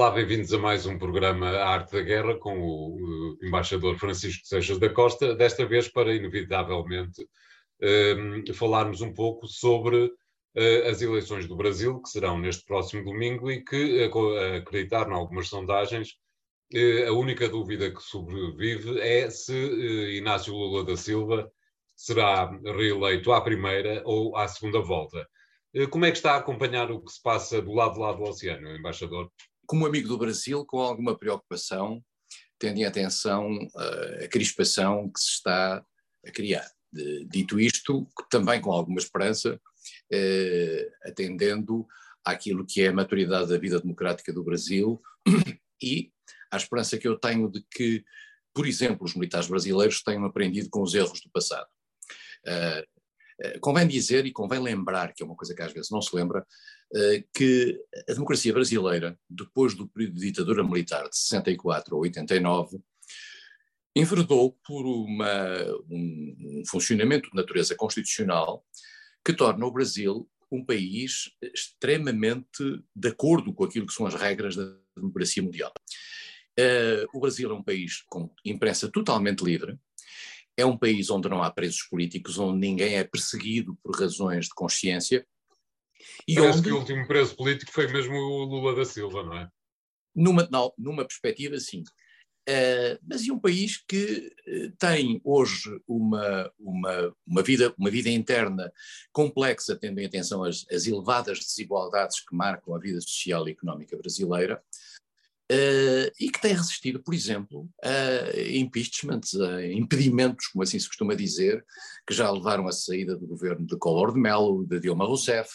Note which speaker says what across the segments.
Speaker 1: Olá, bem-vindos a mais um programa A Arte da Guerra com o embaixador Francisco Seixas da Costa, desta vez para, inevitavelmente, um, falarmos um pouco sobre uh, as eleições do Brasil, que serão neste próximo domingo e que, a acreditar em algumas sondagens, uh, a única dúvida que sobrevive é se uh, Inácio Lula da Silva será reeleito à primeira ou à segunda volta. Como é que está a acompanhar o que se passa do lado de lá do oceano, embaixador?
Speaker 2: Como amigo do Brasil, com alguma preocupação, tendo em atenção uh, a crispação que se está a criar. De, dito isto, também com alguma esperança, uh, atendendo àquilo que é a maturidade da vida democrática do Brasil e à esperança que eu tenho de que, por exemplo, os militares brasileiros tenham aprendido com os erros do passado. Uh, convém dizer e convém lembrar, que é uma coisa que às vezes não se lembra, que a democracia brasileira, depois do período de ditadura militar de 64 a 89, enverdou por uma, um funcionamento de natureza constitucional que torna o Brasil um país extremamente de acordo com aquilo que são as regras da democracia mundial. Uh, o Brasil é um país com imprensa totalmente livre, é um país onde não há presos políticos, onde ninguém é perseguido por razões de consciência,
Speaker 1: e Parece onde, que o último preso político foi mesmo o Lula da Silva, não é?
Speaker 2: Numa, não, numa perspectiva, sim. Uh, mas é um país que uh, tem hoje uma, uma, uma, vida, uma vida interna complexa, tendo em atenção as, as elevadas desigualdades que marcam a vida social e económica brasileira, uh, e que tem resistido, por exemplo, a impeachments, a impedimentos, como assim se costuma dizer, que já levaram à saída do governo de Collor de Mello, de Dilma Rousseff,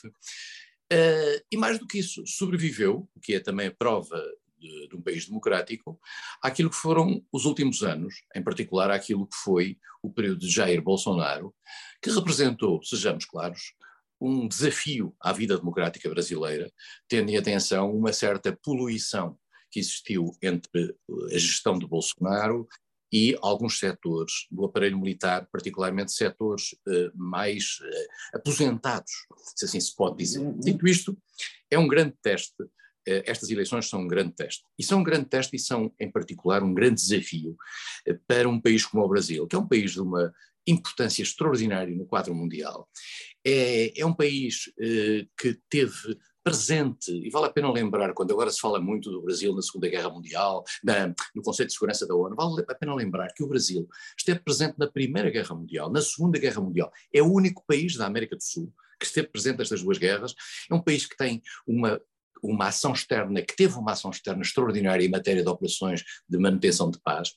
Speaker 2: Uh, e mais do que isso, sobreviveu, o que é também a prova de, de, um país democrático, àquilo que foram os últimos anos, em particular àquilo que foi o período de Jair Bolsonaro, que representou, sejamos claros, um desafio à vida democrática brasileira, tendo em atenção uma certa poluição que existiu entre a gestão de Bolsonaro e alguns setores do aparelho militar, particularmente setores uh, mais uh, aposentados, se assim se pode dizer. Uhum. Dito isto, é um grande teste, uh, estas eleições são um grande teste. E são um grande teste e são, em particular, um grande desafio para um país como o Brasil, que é um país de uma importância extraordinária no quadro mundial. É, é um país que teve presente, e vale a pena lembrar, quando agora se fala muito do Brasil na Segunda Guerra Mundial, na, no Conselho de Segurança da ONU, vale a pena lembrar que o Brasil esteve presente na Primeira Guerra Mundial, na Segunda Guerra Mundial. É o único país da América do Sul que esteve presente nestas duas guerras. É um país que tem uma uma ação externa, que teve uma ação externa extraordinária em matéria de operações de manutenção de paz,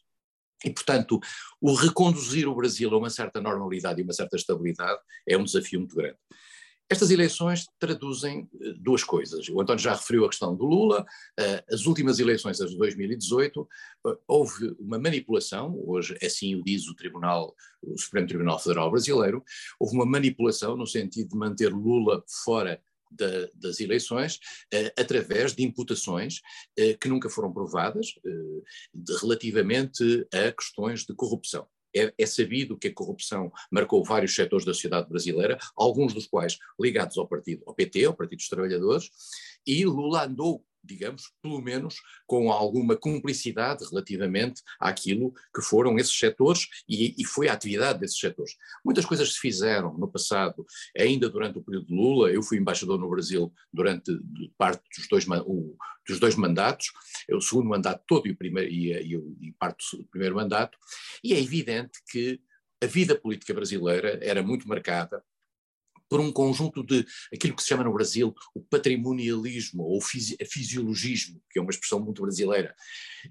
Speaker 2: e, portanto, o reconduzir o Brasil a uma certa normalidade e uma certa estabilidade é um desafio muito grande. Estas eleições traduzem eh, duas coisas. O António já referiu a questão do Lula. Eh, as últimas eleições, as de 2018, eh, houve uma manipulação, hoje assim o diz o Tribunal, o Supremo Tribunal Federal Brasileiro, houve uma manipulação no sentido de manter Lula fora da, das eleições através de imputações que nunca foram provadas relativamente a questões de corrupção. É, é, sabido que a corrupção marcou vários setores da sociedade brasileira, alguns dos quais ligados ao partido, ao PT, ao Partido dos Trabalhadores, e Lula andou digamos, pelo menos com alguma cumplicidade relativamente àquilo que foram esses setores e, e, foi a atividade desses setores. Muitas coisas se fizeram no passado, ainda durante o período de Lula, eu fui embaixador no Brasil durante parte dos dois, o, dos dois mandatos, o segundo mandato todo e, o primeiro, e, e, e parte do primeiro mandato, e é evidente que a vida política brasileira era muito marcada por um conjunto de aquilo que se chama no Brasil o patrimonialismo ou fisi fisiologismo, que é uma expressão muito brasileira,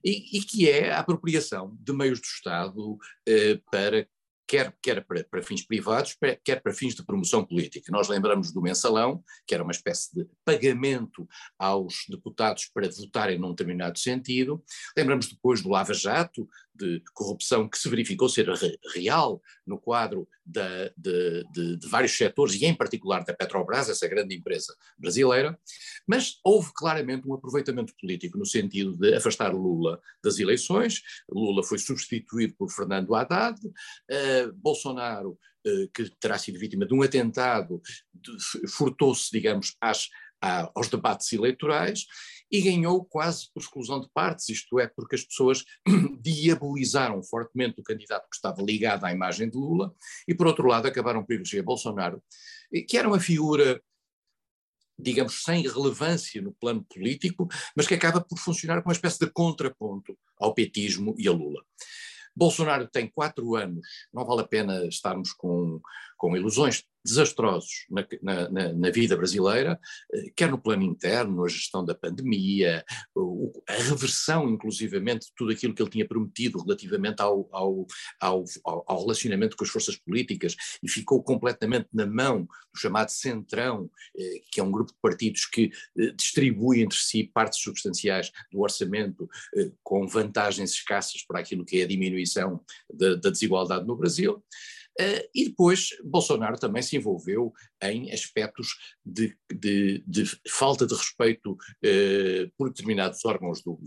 Speaker 2: e, e, que é a apropriação de meios do Estado eh, para quer, quer para, para, fins privados, quer para fins de promoção política. Nós lembramos do mensalão, que era uma espécie de pagamento aos deputados para votarem num determinado sentido. Lembramos depois do Lava Jato, de corrupção que se verificou ser real no quadro da, de, de, de, vários setores e em particular da Petrobras, essa grande empresa brasileira, mas houve claramente um aproveitamento político no sentido de afastar Lula das eleições, Lula foi substituído por Fernando Haddad, uh, Bolsonaro uh, que terá sido vítima de um atentado, furtou-se, digamos, às aos debates eleitorais e ganhou quase por exclusão de partes, isto é, porque as pessoas diabolizaram fortemente o candidato que estava ligado à imagem de Lula e, por outro lado, acabaram por eleger Bolsonaro, que era uma figura digamos, sem relevância no plano político, mas que acaba por funcionar como uma espécie de contraponto ao petismo e a Lula. Bolsonaro tem quatro anos, não vale a pena estarmos com, com ilusões desastrosos na, na, na, vida brasileira, eh, quer no plano interno, a gestão da pandemia, a reversão, inclusivamente, de tudo aquilo que ele tinha prometido relativamente ao, ao, ao, ao, relacionamento com as forças políticas e ficou completamente na mão do chamado Centrão, eh, que é um grupo de partidos que eh, distribui entre si partes substanciais do orçamento com vantagens escassas para aquilo que é a diminuição da, da desigualdade no Brasil. Uh, e depois Bolsonaro também se envolveu em aspectos de, de, de falta de respeito uh, por determinados órgãos do,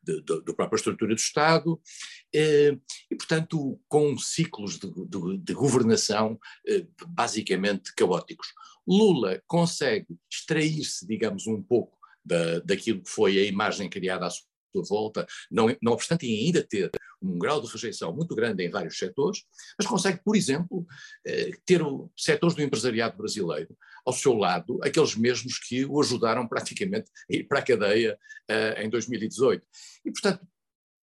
Speaker 2: do, do, do própria estrutura do Estado uh, e, portanto, com ciclos de, de governação basicamente caóticos. Lula consegue extrair-se, digamos, um pouco da, daquilo que foi a imagem criada à sua volta, não, não obstante ainda ter um grau de rejeição muito grande em vários setores, mas consegue, por exemplo, eh, ter setores do empresariado brasileiro ao seu lado, aqueles mesmos que o ajudaram praticamente a ir para a cadeia eh, em 2018. E, portanto,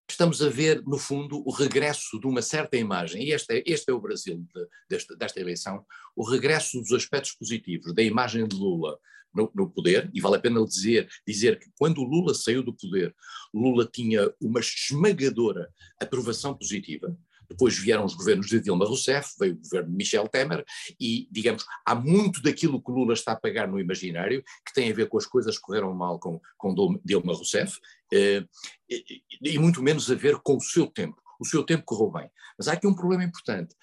Speaker 2: estamos a ver, no fundo, o regresso de uma certa imagem, e este é, este é o Brasil de, desta, desta eleição, o regresso dos aspectos positivos da imagem de Lula no, no, poder, e vale a pena dizer, dizer que quando Lula saiu do poder, Lula tinha uma esmagadora aprovação positiva, depois vieram os governos de Dilma Rousseff, veio o governo de Michel Temer, e, digamos, há muito daquilo que Lula está a pagar no imaginário que tem a ver com as coisas que correram mal com, com Dilma Rousseff, eh, e, e muito menos a ver com o seu tempo. O seu tempo correu bem. Mas há aqui um problema importante: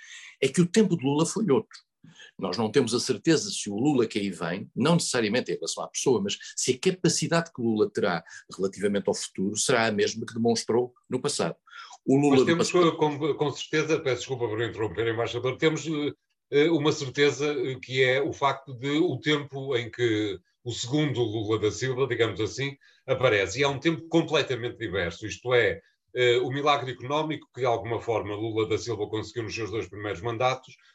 Speaker 2: é que o tempo de Lula foi outro. Nós não temos a certeza se o Lula que aí vem, não necessariamente em relação à pessoa, mas se a capacidade que Lula terá relativamente ao futuro será a mesma que demonstrou no passado.
Speaker 1: O Lula mas temos, passado... com, com, certeza, peço desculpa por interromper, embaixador, temos uh, uma certeza eh, que é o facto de o tempo em que o segundo Lula da Silva, digamos assim, aparece. E é um tempo completamente diverso, isto é, o milagre económico que de alguma forma Lula da Silva conseguiu nos seus dois primeiros mandatos, eh,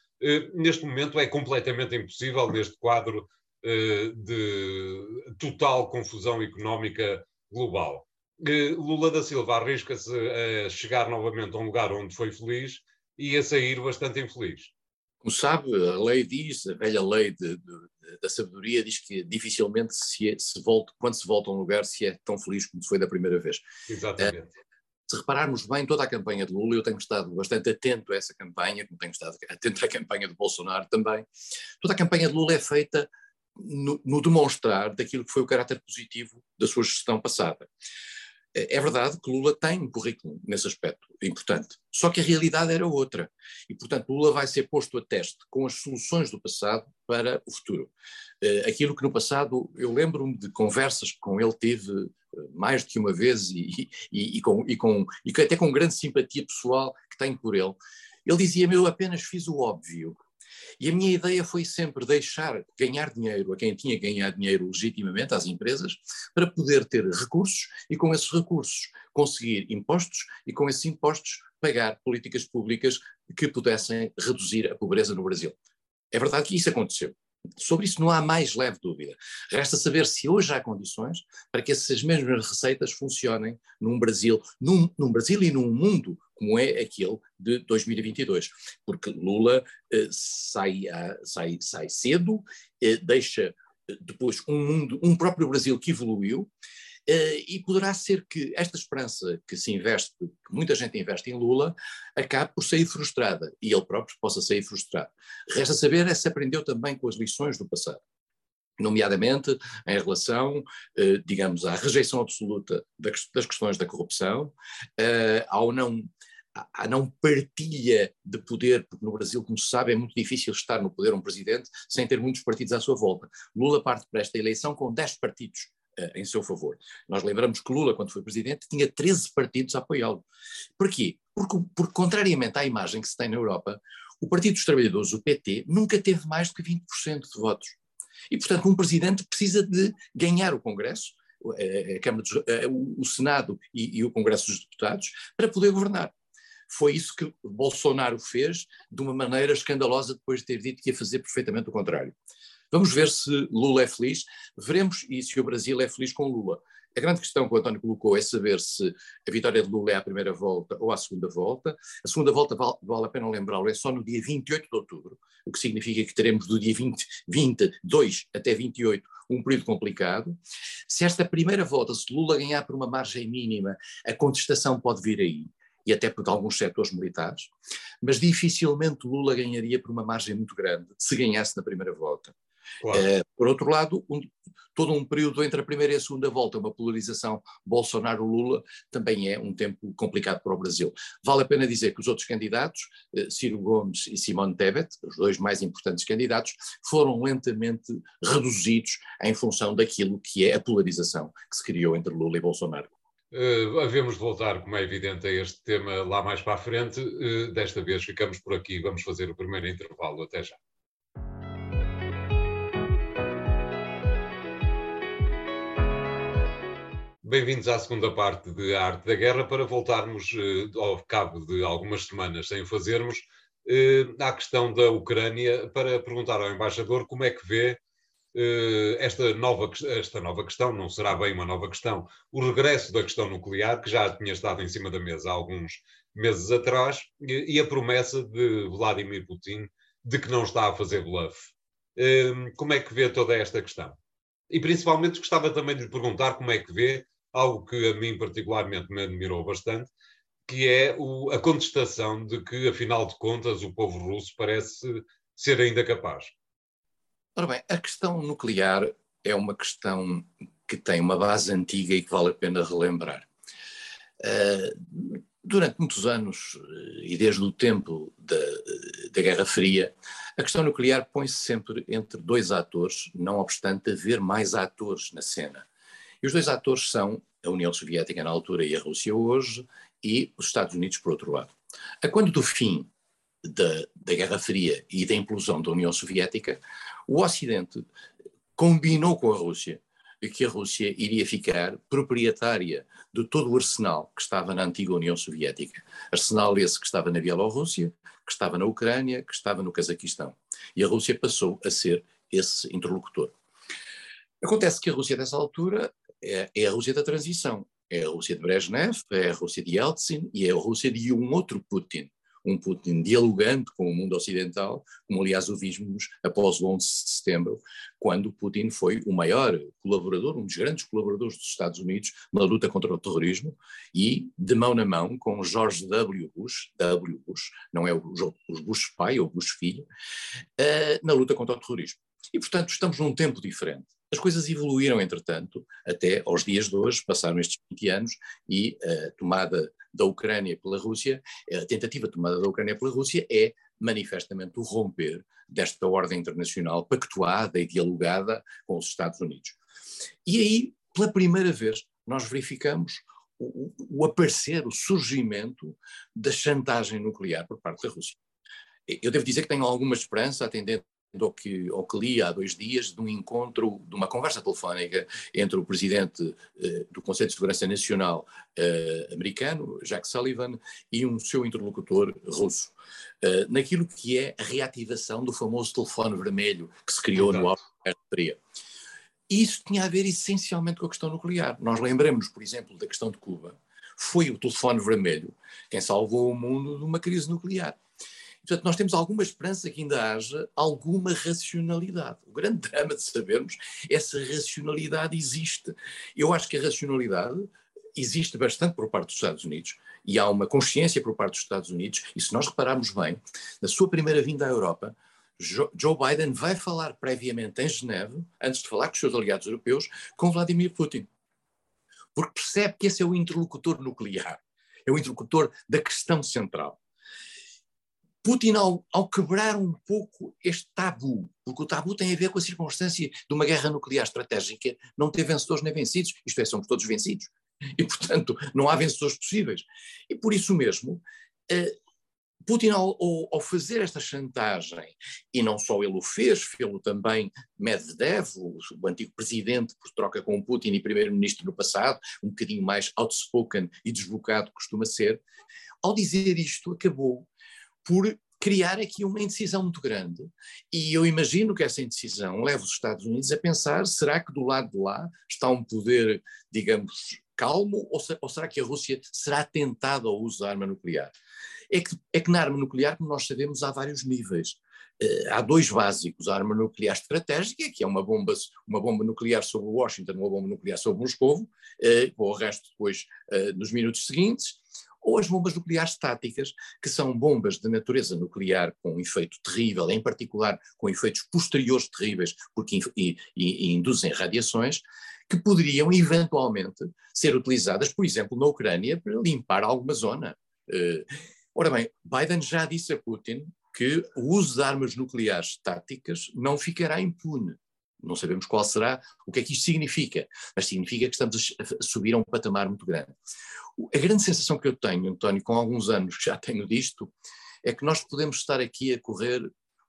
Speaker 1: neste momento é completamente impossível neste quadro eh, de total confusão económica global. Eh, Lula da Silva arrisca-se a chegar novamente a um lugar onde foi feliz e a sair bastante infeliz.
Speaker 2: Como sabe, a lei diz, a velha lei de, de, da sabedoria diz que dificilmente se, se volta, quando se volta a um lugar se é tão feliz como se foi da primeira vez.
Speaker 1: Exatamente.
Speaker 2: Se repararmos bem toda a campanha de Lula, eu tenho estado bastante atento a essa campanha, como tenho estado atento à campanha de Bolsonaro também. Toda a campanha de Lula é feita no, no demonstrar daquilo que foi o caráter positivo da sua gestão passada. É, é verdade que Lula tem um currículo nesse aspecto importante, só que a realidade era outra. E, portanto, Lula vai ser posto a teste com as soluções do passado para o futuro. Eh, aquilo que no passado, eu lembro-me de conversas que com ele tive eh, mais do que uma vez e, e, e, com, e, com, e até com grande simpatia pessoal que tenho por ele. Ele dizia-me: Eu apenas fiz o óbvio. E a minha ideia foi sempre deixar ganhar dinheiro a quem tinha que ganhar dinheiro legitimamente, às empresas, para poder ter recursos e, com esses recursos, conseguir impostos e, com esses impostos, pagar políticas públicas que pudessem reduzir a pobreza no Brasil. É verdade que isso aconteceu. Sobre isso não há mais leve dúvida. Resta saber se hoje há condições para que essas mesmas receitas funcionem num Brasil, num, num Brasil e num mundo como é aquele de 2022. Porque Lula eh, sai, sai, sai cedo, eh, deixa eh, depois um mundo, um próprio Brasil que evoluiu, e poderá ser que esta esperança que se investe, que muita gente investe em Lula, acabe por sair frustrada e ele próprio possa sair frustrado. Resta saber é se aprendeu também com as lições do passado nomeadamente em relação, uh, digamos, à rejeição absoluta das questões da corrupção, uh, ao não à não partilha de poder, porque no Brasil, como se sabe, é muito difícil estar no poder um presidente sem ter muitos partidos à sua volta. Lula parte para esta eleição com 10 partidos em seu favor. Nós lembramos que Lula, quando foi presidente, tinha 13 partidos a apoiá-lo. Porquê? Porque, porque, contrariamente à imagem que se tem na Europa, o Partido dos Trabalhadores, o PT, nunca teve mais do que 20% de votos. E, portanto, um presidente precisa de ganhar o Congresso, a Câmara dos, o Senado e, e o Congresso dos Deputados, para poder governar. Foi isso que Bolsonaro fez de uma maneira escandalosa depois de ter dito que ia fazer perfeitamente o contrário. Vamos ver se Lula é feliz, veremos e se o Brasil é feliz com Lula. A grande questão que o António colocou é saber se a vitória de Lula é à primeira volta ou à segunda volta. A segunda volta, vale, vale a pena lembrá-lo, é só no dia 28 de outubro, o que significa que teremos do dia 20, 22 até 28 um período complicado. Se esta primeira volta, se Lula ganhar por uma margem mínima, a contestação pode vir aí e até por alguns setores militares, mas dificilmente Lula ganharia por uma margem muito grande se ganhasse na primeira volta. Claro. Uh, por outro lado, um, todo um período entre a primeira e a segunda volta, uma polarização Bolsonaro-Lula, também é um tempo complicado para o Brasil. Vale a pena dizer que os outros candidatos, uh, Ciro Gomes e Simone Tebet, os dois mais importantes candidatos, foram lentamente reduzidos em função daquilo que é a polarização que se criou entre Lula e Bolsonaro.
Speaker 1: Uh, havemos de voltar, como é evidente, a este tema lá mais para a frente. Uh, desta vez ficamos por aqui. Vamos fazer o primeiro intervalo. Até já. Bem-vindos à segunda parte de A Arte da Guerra para voltarmos, uh, ao cabo de algumas semanas sem fazermos, à questão da Ucrânia, para perguntar ao embaixador como é que vê eh, esta nova, esta nova questão, não será bem uma nova questão, o regresso da questão nuclear, que já tinha estado em cima da mesa há alguns meses atrás, e a promessa de Vladimir Putin de que não está a fazer bluff. Eh, como é que vê toda esta questão? E principalmente gostava também de lhe perguntar como é que vê algo que a mim particularmente me admirou bastante, que é o, a contestação de que, afinal de contas, o povo russo parece ser ainda capaz.
Speaker 2: Ora bem, a questão nuclear é uma questão que tem uma base antiga e que vale a pena relembrar. Uh, durante muitos anos, e desde o tempo da, da Guerra Fria, a questão nuclear põe-se sempre entre dois atores, não obstante haver mais atores na cena. E os dois atores são a União Soviética na altura e a Rússia hoje, e os Estados Unidos por outro lado. A quando do fim da, da Guerra Fria e da implosão da União Soviética, o Ocidente combinou com a Rússia que a Rússia iria ficar proprietária de todo o arsenal que estava na antiga União Soviética. Arsenal esse que estava na Bielorrússia, que estava na Ucrânia, que estava no Cazaquistão. E a Rússia passou a ser esse interlocutor. Acontece que a Rússia, dessa altura, é, é a Rússia da transição. É a Rússia de Brezhnev, é a Rússia de Yeltsin e é a Rússia de um outro Putin, um Putin dialogante com o mundo ocidental, como aliás o vimos após o 11 de setembro, quando Putin foi o maior colaborador, um dos grandes colaboradores dos Estados Unidos na luta contra o terrorismo e de mão na mão com George W. Bush, W. Bush, não é o Bush pai ou Bush filho, uh, na luta contra o terrorismo. E, portanto, estamos num tempo diferente. As coisas evoluíram, entretanto, até aos dias de hoje, passaram estes 20 anos e a tomada da Ucrânia pela Rússia, a tentativa de tomada da Ucrânia pela Rússia é manifestamente o romper desta ordem internacional pactuada e dialogada com os Estados Unidos. E aí, pela primeira vez, nós verificamos o, o aparecer, o surgimento da chantagem nuclear por parte da Rússia. Eu devo dizer que tenho alguma esperança, atendendo ao que, ao que li há dois dias, de um encontro, de uma conversa telefónica entre o presidente eh, do Conselho de Segurança Nacional eh, americano, Jack Sullivan, e um seu interlocutor russo, eh, naquilo que é a reativação do famoso telefone vermelho que se criou Exato. no auto da Isso tinha a ver essencialmente com a questão nuclear. Nós lembramos, por exemplo, da questão de Cuba. Foi o telefone vermelho quem salvou o mundo de uma crise nuclear. Portanto, nós temos alguma esperança que ainda haja alguma racionalidade. O grande drama de sabermos é se a racionalidade existe. Eu acho que a racionalidade existe bastante por parte dos Estados Unidos e há uma consciência por parte dos Estados Unidos, e se nós repararmos bem, na sua primeira vinda à Europa, Joe Biden vai falar previamente em Geneve, antes de falar com os seus aliados europeus, com Vladimir Putin. Porque percebe que esse é o interlocutor nuclear, é o interlocutor da questão central. Putin, ao, ao, quebrar um pouco este tabu, porque o tabu tem a ver com a circunstância de uma guerra nuclear estratégica, não ter vencedores nem vencidos, isto é, somos todos vencidos. E, portanto, não há vencedores possíveis. E por isso mesmo, uh, Putin, ao, ao, fazer esta chantagem, e não só ele o fez, fez-lo também Medvedev, o, o, antigo presidente, por troca com Putin e primeiro-ministro no passado, um bocadinho mais outspoken e desbocado costuma ser, ao dizer isto, acabou por criar aqui uma indecisão muito grande. E eu imagino que essa indecisão leva os Estados Unidos a pensar: será que do lado de lá está um poder, digamos, calmo, ou, se, ou será que a Rússia será tentada ao uso da arma nuclear? É que, é que na arma nuclear, como nós sabemos, há vários níveis. Uh, há dois básicos, a arma nuclear estratégica, que é uma bomba, uma bomba nuclear sobre Washington, uma bomba nuclear sobre Moscou, uh, com o resto depois nos minutos seguintes, ou as bombas nucleares estáticas, que são bombas de natureza nuclear com efeito terrível, em particular com efeitos posteriores terríveis, porque induzem radiações, que poderiam eventualmente ser utilizadas, por exemplo, na Ucrânia, para limpar alguma zona. Uh, ora bem, Biden já disse a Putin que o uso de armas nucleares táticas não ficará impune. Não sabemos qual será, o que é que isto significa, mas significa que estamos a subir a um patamar muito grande. A grande sensação que eu tenho, António, com alguns anos que já tenho disto, é que nós podemos estar aqui a correr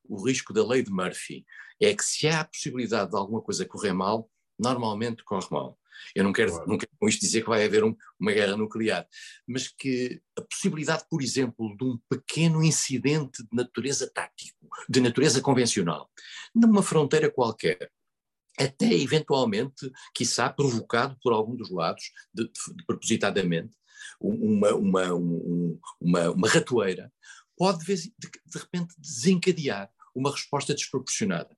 Speaker 2: o risco da lei de Murphy. É que se há a possibilidade de alguma coisa correr mal, normalmente corre mal. Eu não quero, claro. não quero com isto dizer que vai haver um, uma guerra nuclear, mas que a possibilidade, por exemplo, de um pequeno incidente de natureza tático, de natureza convencional, numa fronteira qualquer, até eventualmente, quiçá, provocado por algum dos lados, de, de, propositadamente, uma, uma, um, uma, uma ratoeira, pode de, de repente desencadear uma resposta desproporcionada.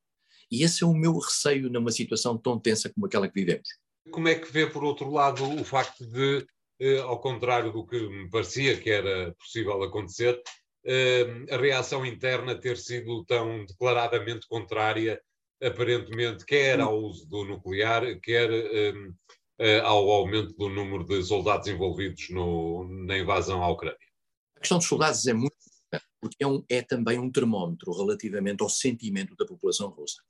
Speaker 2: E esse é o meu receio numa situação tão tensa como aquela que vivemos.
Speaker 1: Como é que vê, por outro lado, o facto de, eh, ao contrário do que me parecia que era possível acontecer, eh, a reação interna ter sido tão declaradamente contrária, aparentemente, quer ao uso do nuclear, quer eh, ao aumento do número de soldados envolvidos no, na invasão à Ucrânia?
Speaker 2: A questão dos soldados é muito porque é, um, é, também um termómetro relativamente ao sentimento da população russa.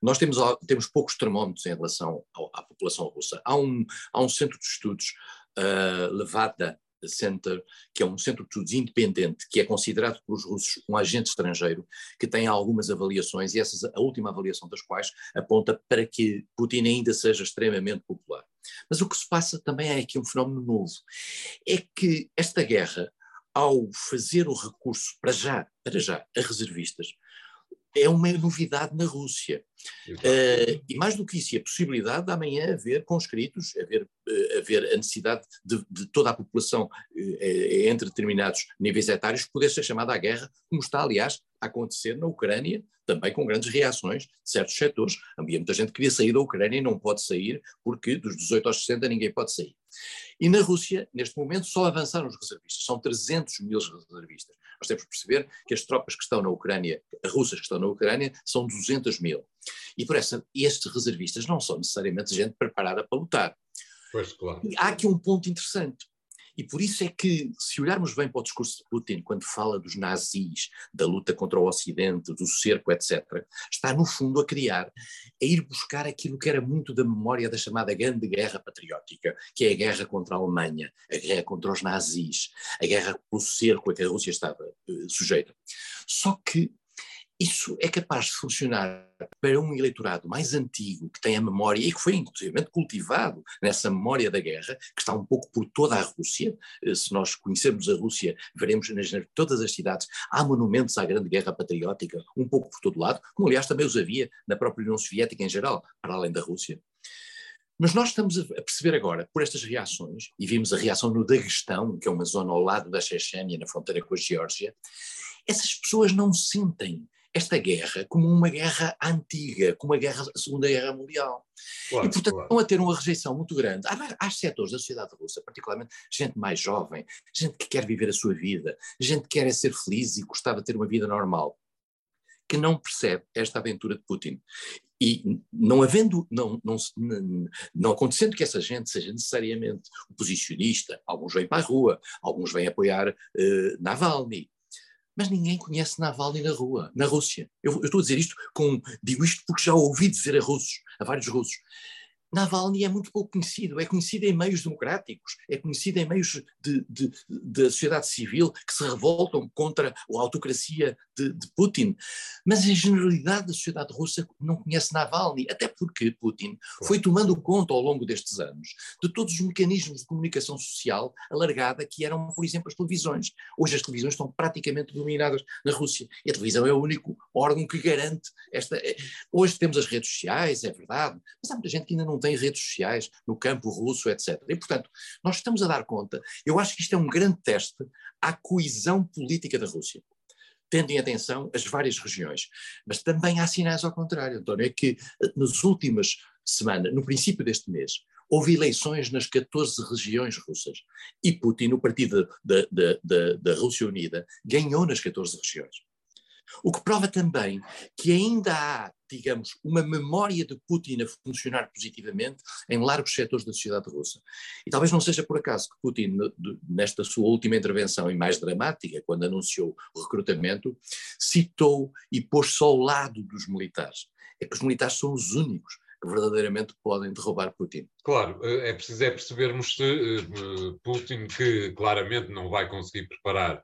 Speaker 2: Nós temos, temos poucos termómetros em relação ao, à população russa. Há um, há um centro de estudos, uh, Levada Center, que é um centro de estudos independente, que é considerado pelos russos um agente estrangeiro, que tem algumas avaliações, e essa, a última avaliação das quais aponta para que Putin ainda seja extremamente popular. Mas o que se passa também é aqui um fenómeno novo. É que esta guerra ao fazer o recurso para já, para já, a reservistas, é uma novidade na Rússia. Uh, e mais do que isso, a possibilidade de amanhã haver conscritos, haver, uh, haver a necessidade de, de toda a população uh, entre determinados níveis etários poder ser chamada à guerra, como está, aliás, acontecer na Ucrânia, também com grandes reações de certos setores. Havia muita gente que queria sair da Ucrânia e não pode sair, porque dos 18 aos 60 ninguém pode sair. E na Rússia, neste momento, só avançaram os reservistas, são 300 mil reservistas. Nós temos que perceber que as tropas que estão na Ucrânia, as russas que estão na Ucrânia, são 200 mil. E por essa, estes reservistas não são necessariamente gente preparada para lutar.
Speaker 1: Pois, claro.
Speaker 2: E há aqui um ponto interessante. E por isso é que, se olharmos bem para o discurso de Putin, quando fala dos nazis, da luta contra o Ocidente, do cerco, etc., está no fundo a criar, a ir buscar aquilo que era muito da memória da chamada Grande Guerra Patriótica, que é a guerra contra a Alemanha, a guerra contra os nazis, a guerra pelo cerco a que a Rússia estava uh, sujeita. Só que isso é capaz de funcionar para um eleitorado mais antigo, que tem a memória e que foi inclusive cultivado nessa memória da guerra, que está um pouco por toda a Rússia. Eh, se nós conhecermos a Rússia, veremos nas todas as cidades há monumentos à Grande Guerra Patriótica, um pouco por todo lado, como aliás também os havia na própria União Soviética em geral, para além da Rússia. Mas nós estamos a perceber agora, por estas reações, e vimos a reação no Daguestão, que é uma zona ao lado da Chechênia, na fronteira com a Geórgia, essas pessoas não sentem esta guerra como uma guerra antiga, como a, guerra, a Segunda Guerra Mundial. Claro, e, portanto, claro. estão a ter uma rejeição muito grande. Há, há setores da sociedade russa, particularmente gente mais jovem, gente que quer viver a sua vida, gente que quer é ser feliz e gostava de ter uma vida normal, que não percebe esta aventura de Putin. E não havendo, não, não, não, acontecendo que essa gente seja necessariamente oposicionista, alguns vêm para a rua, alguns vêm apoiar uh, Navalny, mas ninguém conhece Navalny na rua, na Rússia. Eu, eu, estou a dizer isto com, digo isto porque já ouvi dizer a russos, a vários russos. Navalny é muito pouco conhecido, é conhecido em meios democráticos, é conhecido em meios da sociedade civil que se revoltam contra a autocracia de, de, Putin. Mas a generalidade da sociedade russa não conhece Navalny, até porque Putin foi tomando conta ao longo destes anos de todos os mecanismos de comunicação social alargada que eram, por exemplo, as televisões. Hoje as televisões estão praticamente dominadas na Rússia e a televisão é o único órgão que garante esta. Eh, hoje temos as redes sociais, é verdade, mas há muita gente que ainda não não tem redes sociais no campo russo, etc. E, portanto, nós estamos a dar conta, eu acho que isto é um grande teste à coesão política da Rússia tendo em atenção as várias regiões. Mas também há sinais ao contrário, António, é que eh, nas últimas semanas, no princípio deste mês, houve eleições nas 14 regiões russas e Putin, o partido da, da, Rússia Unida, ganhou nas 14 regiões. O que prova também que ainda há, digamos, uma memória de Putin a funcionar positivamente em largos setores da sociedade russa. E talvez não seja por acaso que Putin, nesta sua última intervenção e mais dramática, quando anunciou o recrutamento, citou e pôs-se ao lado dos militares. É que os militares são os únicos que verdadeiramente podem derrubar Putin.
Speaker 1: Claro, é preciso é percebermos se uh, Putin, que claramente não vai conseguir preparar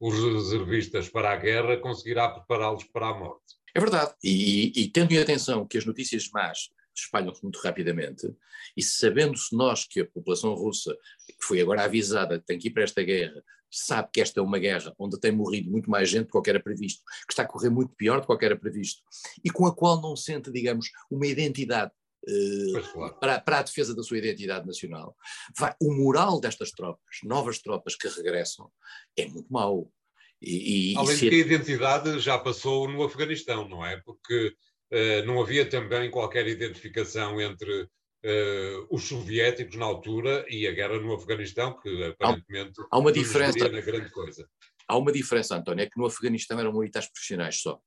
Speaker 1: os reservistas para a guerra, conseguirá prepará-los para a morte.
Speaker 2: É verdade. E, e, tendo em atenção que as notícias más espalham-se muito rapidamente, e sabendo-se nós que a população russa, que foi agora avisada que tem que ir para esta guerra, sabe que esta é uma guerra onde tem morrido muito mais gente do que era previsto, que está a correr muito pior do que era previsto, e com a qual não sente, digamos, uma identidade uh, para, para, a defesa da sua identidade nacional. Vai, o moral destas tropas, novas tropas que regressam, é muito mau.
Speaker 1: E, e, Além de que a identidade já passou no Afeganistão, não é? Porque uh, não havia também qualquer identificação entre uh, os soviéticos na altura e a guerra no Afeganistão, que aparentemente
Speaker 2: há uma diferença
Speaker 1: na grande coisa.
Speaker 2: Há uma diferença, António, é que no Afeganistão eram militares profissionais só.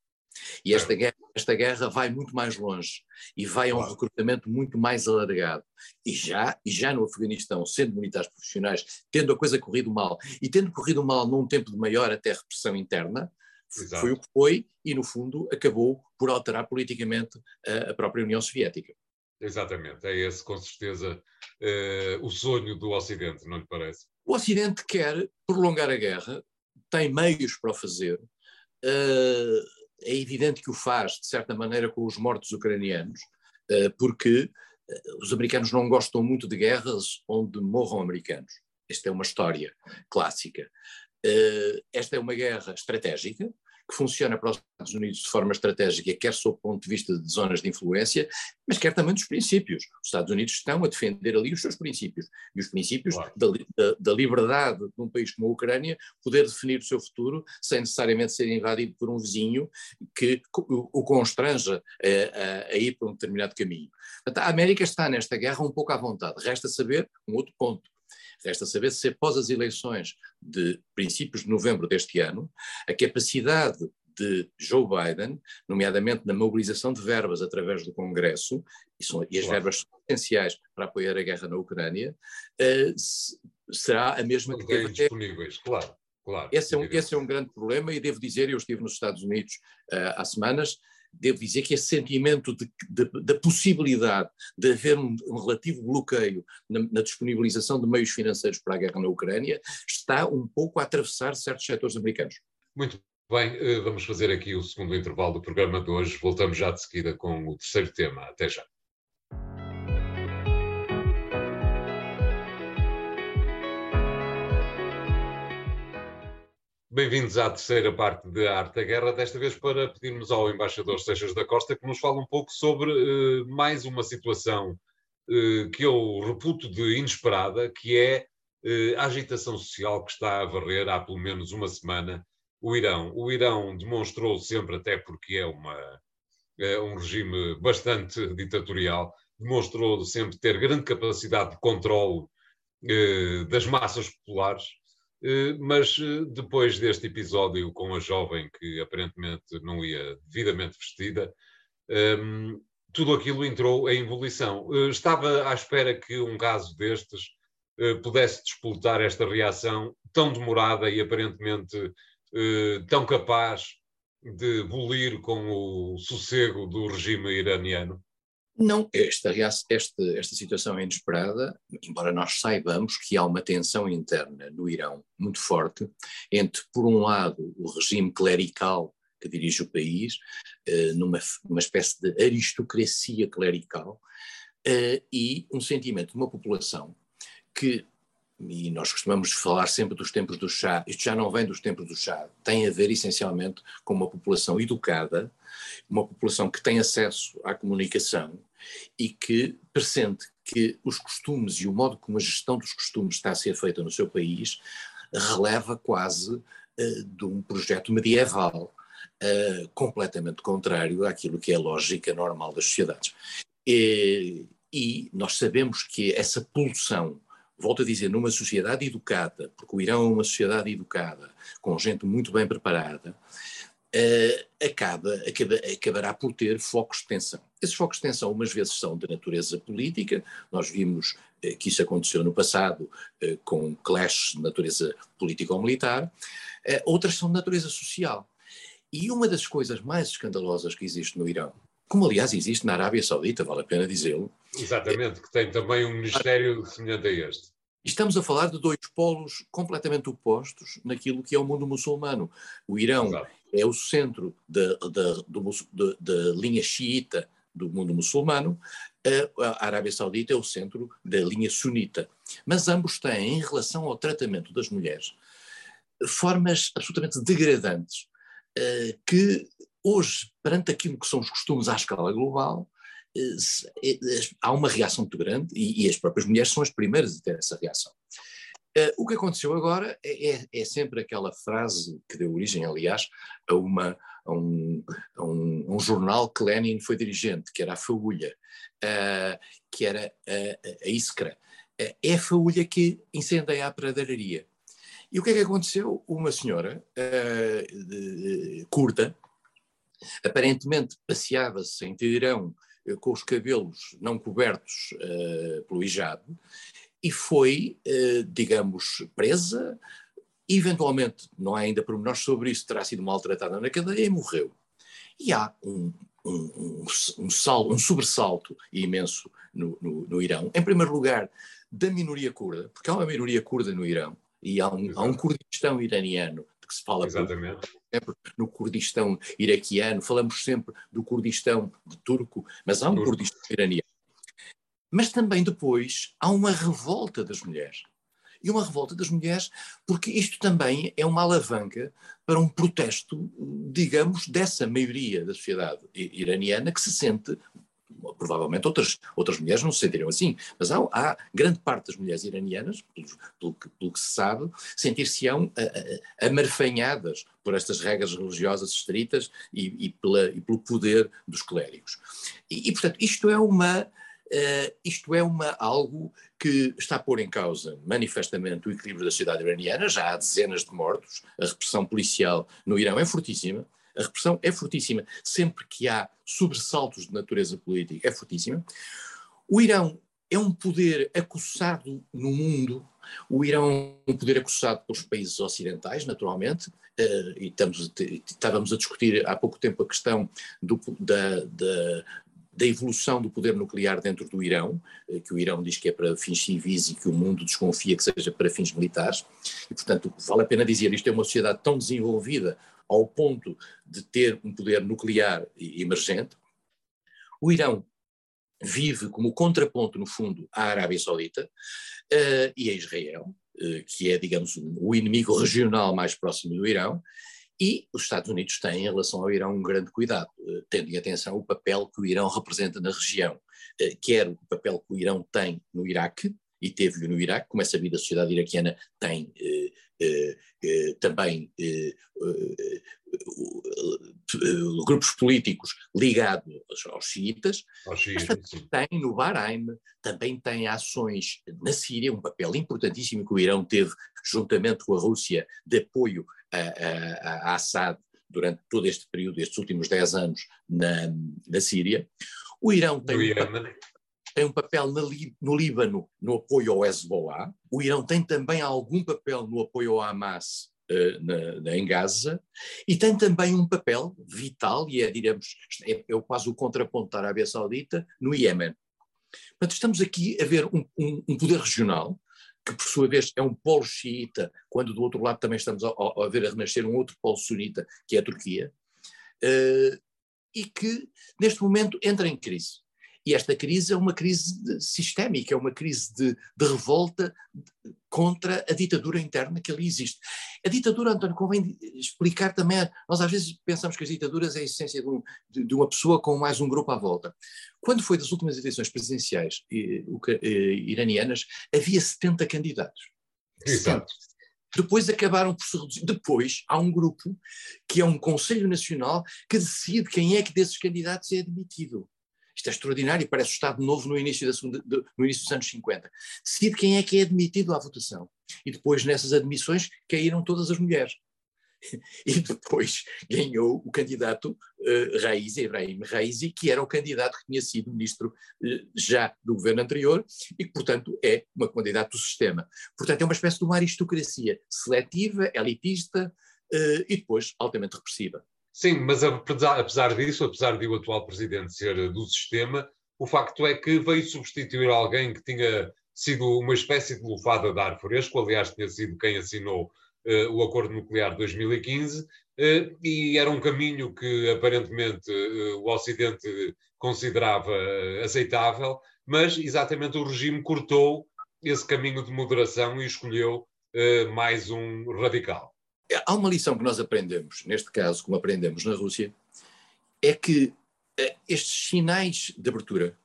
Speaker 2: E esta, guerra, esta guerra vai muito mais longe e vai a um recrutamento muito mais alargado. E já, e já no Afeganistão, sendo militares profissionais, tendo a coisa corrido mal e tendo corrido mal num tempo de maior até repressão interna, Exato. foi o que foi e, no fundo, acabou por alterar politicamente a, a própria União Soviética.
Speaker 1: Exatamente, é esse com certeza uh, o sonho do Ocidente, não lhe parece?
Speaker 2: O Ocidente quer prolongar a guerra, tem meios para o fazer. Uh, é evidente que o faz, de certa maneira, com os mortos ucranianos, eh, porque eh, os americanos não gostam muito de guerras onde morram americanos. Esta é uma história clássica. Eh, esta é uma guerra estratégica, que funciona para os Estados Unidos de forma estratégica, quer sob o ponto de vista de zonas de influência, mas quer também dos princípios. Os Estados Unidos estão a defender ali os seus princípios. E os princípios claro. da, da, da, liberdade de um país como a Ucrânia poder definir o seu futuro sem necessariamente ser invadido por um vizinho que o, o constranja a, a, a, ir por um determinado caminho. Portanto, a América está nesta guerra um pouco à vontade. Resta saber um outro ponto. Resta saber se após as eleições de princípios de novembro deste ano, a capacidade de Joe Biden, nomeadamente na mobilização de verbas através do Congresso, e, são, e as claro. verbas são essenciais para apoiar a guerra na Ucrânia, uh, será a mesma
Speaker 1: que teve disponíveis, claro. Claro,
Speaker 2: esse, é um, esse é um grande problema e devo dizer, eu estive nos Estados Unidos uh, há semanas, devo dizer que esse sentimento da possibilidade de haver um, um relativo bloqueio na, na, disponibilização de meios financeiros para a guerra na Ucrânia está um pouco a atravessar certos setores americanos.
Speaker 1: Muito bem, eh, vamos fazer aqui o segundo intervalo do programa de hoje. Voltamos já de seguida com o terceiro tema. Até já. Bem-vindos à terceira parte de Arte da Guerra, desta vez para pedirmos ao embaixador Seixas da Costa que nos fale um pouco sobre uh, mais uma situação uh, que eu reputo de inesperada, que é uh, a agitação social que está a varrer há pelo menos uma semana o Irão. O Irão demonstrou sempre, até porque é uma, é um regime bastante ditatorial, demonstrou sempre ter grande capacidade de controle das massas populares eh, mas eh, depois deste episódio com a jovem que aparentemente não ia devidamente vestida, ehm, tudo aquilo entrou em evolução. Eh, estava à espera que um caso destes pudesse disputar esta reação tão demorada e aparentemente tão capaz de bolir com o sossego do regime iraniano?
Speaker 2: Não, esta, esta, esta situação é inesperada, embora nós saibamos que há uma tensão interna no Irão muito forte entre, por um lado, o regime clerical que dirige o país, eh, numa, numa espécie de aristocracia clerical, eh, e um sentimento de uma população que, e nós costumamos falar sempre dos tempos do chá, isto já não vem dos tempos do chá, tem a ver essencialmente com uma população educada, uma população que tem acesso à comunicação e que pressente que os costumes e o modo como a gestão dos costumes está a ser feita no seu país releva quase uh, de um projeto medieval uh, completamente contrário àquilo que é a lógica normal das sociedades. E, e nós sabemos que essa pulsão volto a dizer, numa sociedade educada, porque o Irão é uma sociedade educada, com gente muito bem preparada, uh, acaba, acaba, acabará por ter focos de tensão. Esses focos de tensão, umas vezes, são de natureza política, nós vimos uh, que isso aconteceu no passado uh, com clashes de natureza política ou militar, outras são de natureza social. E uma das coisas mais escandalosas que existe no Irão, como aliás existe na Arábia Saudita, vale a pena dizê-lo.
Speaker 1: Exatamente, que tem também um ministério semelhante a este.
Speaker 2: Estamos a falar de dois polos completamente opostos naquilo que é o mundo muçulmano. O Irão Exato é o centro da, da, da, linha xiita do mundo muçulmano, a Arábia Saudita é o centro da linha sunita. Mas ambos têm, em relação ao tratamento das mulheres, formas absolutamente degradantes, eh, que hoje, perante aquilo que são os costumes à escala global, eh, eh, há uma reação muito grande e as próprias mulheres são as primeiras a ter essa reação. Uh, o que aconteceu agora é, é, é, sempre aquela frase que deu origem, aliás, a, uma, a, um, a um, um, jornal que Lenin foi dirigente, que era a Faúlha, uh, que era a, a Iskra. Uh, é a Faúlha que incendeia a pradararia. E o que é que aconteceu? Uma senhora curta, aparentemente passeava-se em Teherão com os cabelos não cobertos pelo hijab, e foi, eh, digamos, presa, eventualmente, não há ainda pormenores sobre isso, terá sido maltratada na cadeia e morreu. E há um, um, um, um, sal, um sobressalto imenso no, no, no, Irão. Em primeiro lugar, da minoria curda, porque há uma minoria curda no Irão, e há um, há um Kurdistão iraniano de que se fala
Speaker 1: Exatamente.
Speaker 2: sempre no Kurdistão iraquiano, falamos sempre do Kurdistão de turco, mas há um. Kurdistão iraniano. Mas também depois há uma revolta das mulheres. E uma revolta das mulheres, porque isto também é uma alavanca para um protesto, digamos, dessa maioria da sociedade iraniana que se sente provavelmente outras, outras mulheres não se sentiriam assim, mas há, há grande parte das mulheres iranianas, pelo, pelo, que, pelo que, se sabe, sentir-se-ão amarfanhadas por estas regras religiosas estritas e, e, pela, e pelo poder dos clérigos. E, e, portanto, isto é uma Uh, isto é uma, algo que está a pôr em causa manifestamente o equilíbrio da sociedade iraniana, já há dezenas de mortos, a repressão policial no Irão é fortíssima, a repressão é fortíssima, sempre que há sobressaltos de natureza política é fortíssima. O Irão é um poder acossado no mundo, o Irão é um poder acossado pelos países ocidentais, naturalmente, uh, e estamos, estávamos a discutir há pouco tempo a questão do, da, da, da evolução do poder nuclear dentro do Irão, eh, que o Irão diz que é para fins civis e que o mundo desconfia que seja para fins militares, e portanto vale a pena dizer, isto é uma sociedade tão desenvolvida ao ponto de ter um poder nuclear emergente. O Irão vive como contraponto, no fundo, à Arábia Saudita uh, e a Israel, uh, que é, digamos, o inimigo regional mais próximo do Irão, e os Estados Unidos têm, em relação ao Irão, um grande cuidado, eh, tendo em atenção o papel que o Irão representa na região, eh, quer o papel que o Irão tem no Iraque, e teve no Iraque, como é sabido, a sociedade iraquiana tem eh, eh, eh, também eh, grupos políticos ligados aos xiitas,
Speaker 1: aos
Speaker 2: mas tem no Bahrein, também tem ações na Síria, um papel importantíssimo que o Irão teve juntamente com a Rússia de apoio a, a, a Assad durante todo este período, estes últimos 10 anos na, na Síria. O Irão tem tem um papel no Líbano no apoio ao Hezbollah. O Irão tem também algum papel no apoio ao Hamas uh, na, em Gaza, e tem também um papel vital, e é, diremos, é, é quase o contraponto da Arábia Saudita, no Iémen. Portanto, estamos aqui a ver um, um, um, poder regional, que por sua vez é um polo xiita, quando do outro lado também estamos a, a ver a renascer um outro polo sunita, que é a Turquia, uh, e que neste momento entra em crise. E esta crise é uma crise sistémica, é uma crise de, de, revolta contra a ditadura interna que ali existe. A ditadura, António, convém explicar também, nós às vezes pensamos que as ditaduras é a essência de, um, de, uma pessoa com mais um grupo à volta. Quando foi das últimas eleições presidenciais eh, eh, iranianas, havia 70 candidatos.
Speaker 1: Exato.
Speaker 2: Depois acabaram por se reduzir. Depois há um grupo, que é um Conselho Nacional, que decide quem é que desses candidatos é admitido. Isto é extraordinário, parece o Estado Novo no início, da no início dos anos 50. Decide quem é que é admitido à votação. E depois, nessas admissões, caíram todas as mulheres. E depois ganhou o candidato uh, Raizi, Ibrahim Raizi, que era o candidato que tinha sido ministro uh, já do governo anterior e que, portanto, é uma candidato do sistema. Portanto, é uma espécie de uma aristocracia seletiva, elitista uh, e depois altamente repressiva.
Speaker 1: Sim, mas apesar, apesar disso, apesar de o atual presidente ser do sistema, o facto é que veio substituir alguém que tinha sido uma espécie de lufada de ar fresco, aliás, tinha sido quem assinou uh, o Acordo Nuclear de 2015, uh, e era um caminho que aparentemente uh, o Ocidente considerava aceitável, mas exatamente o regime cortou esse caminho de moderação e escolheu mais um radical.
Speaker 2: Há uma lição que nós aprendemos, neste caso, como aprendemos na Rússia, é que eh, estes sinais de abertura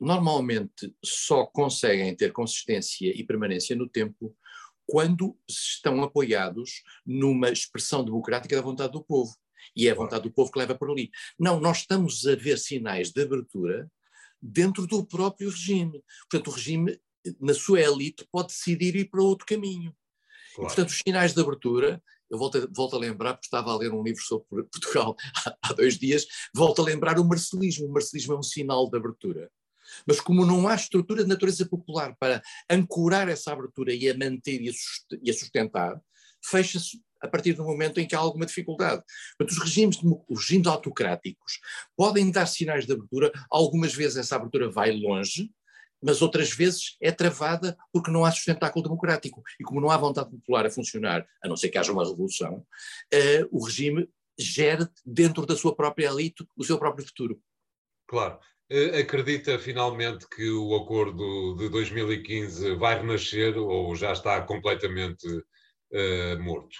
Speaker 2: normalmente só conseguem ter consistência e permanência no tempo quando estão apoiados numa expressão democrática da vontade do povo. E é a vontade do povo que leva por ali. Não, nós estamos a ver sinais de abertura dentro do próprio regime. Portanto, o regime, na sua elite, pode decidir ir para outro caminho. Claro. E, portanto, os sinais de abertura, eu volto a, volto a lembrar, porque estava a ler um livro sobre Portugal há, há dois dias, volto a lembrar o marcelismo. O marcelismo é um sinal de abertura. Mas como não há estrutura de natureza popular para ancorar essa abertura e a manter e a sustentar, fecha-se a partir do momento em que há alguma dificuldade. Portanto, os regimes, os regimes autocráticos podem dar sinais de abertura, algumas vezes essa abertura vai longe, mas outras vezes é travada porque não há sustentáculo democrático. E como não há vontade popular a funcionar, a não ser que haja uma revolução, uh, o regime gera dentro da sua própria elite o seu próprio futuro.
Speaker 1: Claro. Uh, acredita finalmente que o acordo de 2015 vai renascer ou já está completamente uh, morto?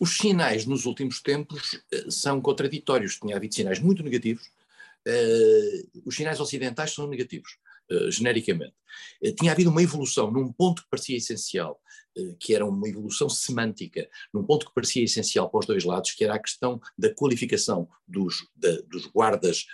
Speaker 2: Os sinais nos últimos tempos são contraditórios. Tinha havido sinais muito negativos. os sinais ocidentais são negativos. Eh, genericamente. Uh, tinha havido uma evolução num ponto que parecia essencial, uh, que era uma evolução semântica, num ponto que parecia essencial para os dois lados, que era a questão da qualificação dos, da, dos guardas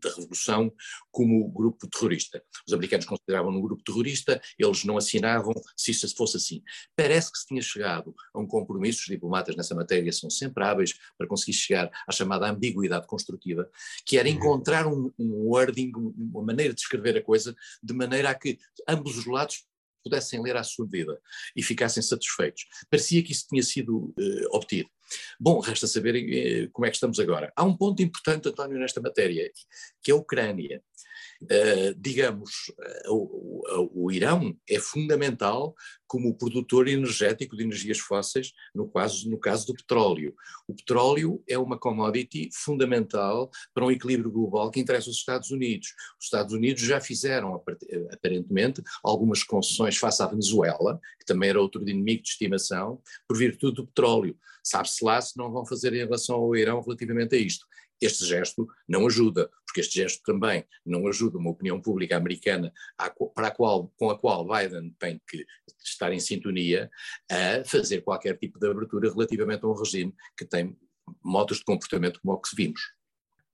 Speaker 2: da Revolução como grupo terrorista. Os americanos consideravam um grupo terrorista, eles não assinavam se isso fosse assim. Parece que se tinha chegado a um compromisso, os diplomatas nessa matéria são sempre hábeis para conseguir chegar à chamada ambiguidade construtiva, que era uhum. encontrar um, um wording, uma maneira de escrever a coisa, de maneira a que ambos os lados pudessem ler à sua vida e ficassem satisfeitos. Parecia que isso tinha sido uh, obtido. Bom, resta saber uh, como é que estamos agora. Há um ponto importante, António, nesta matéria, que é a Ucrânia. Uh, digamos, uh, o, o, Irão é fundamental como produtor energético de energias fósseis, no caso, no caso do petróleo. O petróleo é uma commodity fundamental para um equilíbrio global que interessa os Estados Unidos. Os Estados Unidos já fizeram, aparentemente, algumas concessões face à Venezuela, que também era outro inimigo de estimação, por virtude do petróleo. Sabe-se lá se não vão fazer em relação ao Irão relativamente a isto. Este gesto não ajuda, porque este gesto também não ajuda uma opinião pública americana para a qual, com a qual Biden tem que estar em sintonia a fazer qualquer tipo de abertura relativamente a um regime que tem modos de comportamento como o que vimos.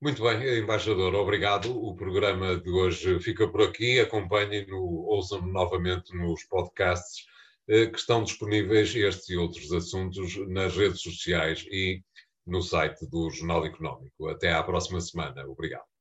Speaker 1: Muito bem, embaixador, obrigado. O programa de hoje fica por aqui. Acompanhem-no, ouçam-no novamente nos podcasts eh, que estão disponíveis estes e outros assuntos nas redes sociais e no site do Jornal Económico. Até à próxima semana. Obrigado.